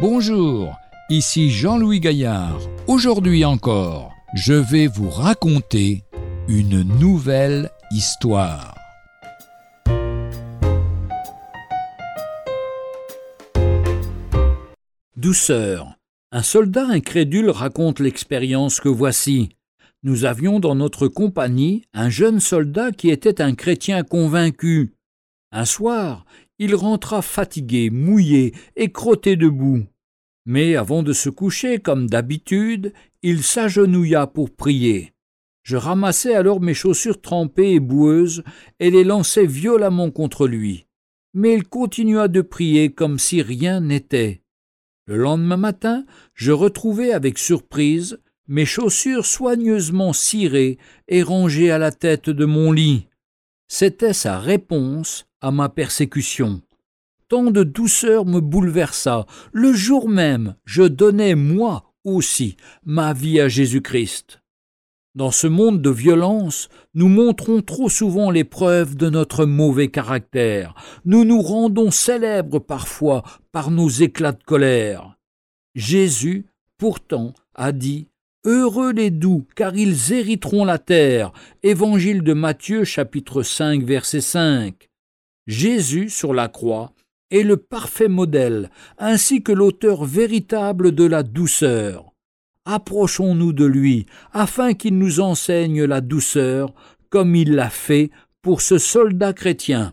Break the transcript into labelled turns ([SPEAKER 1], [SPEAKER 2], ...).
[SPEAKER 1] Bonjour, ici Jean-Louis Gaillard. Aujourd'hui encore, je vais vous raconter une nouvelle histoire.
[SPEAKER 2] Douceur. Un soldat incrédule raconte l'expérience que voici. Nous avions dans notre compagnie un jeune soldat qui était un chrétien convaincu. Un soir, il rentra fatigué, mouillé et crotté debout. Mais avant de se coucher, comme d'habitude, il s'agenouilla pour prier. Je ramassai alors mes chaussures trempées et boueuses et les lançai violemment contre lui. Mais il continua de prier comme si rien n'était. Le lendemain matin, je retrouvai avec surprise mes chaussures soigneusement cirées et rangées à la tête de mon lit. C'était sa réponse à ma persécution. Tant de douceur me bouleversa. Le jour même, je donnai, moi aussi, ma vie à Jésus-Christ. Dans ce monde de violence, nous montrons trop souvent les preuves de notre mauvais caractère. Nous nous rendons célèbres parfois par nos éclats de colère. Jésus, pourtant, a dit Heureux les doux, car ils hériteront la terre. Évangile de Matthieu, chapitre 5, verset 5. Jésus, sur la croix, est le parfait modèle, ainsi que l'auteur véritable de la douceur. Approchons-nous de lui, afin qu'il nous enseigne la douceur, comme il l'a fait pour ce soldat chrétien.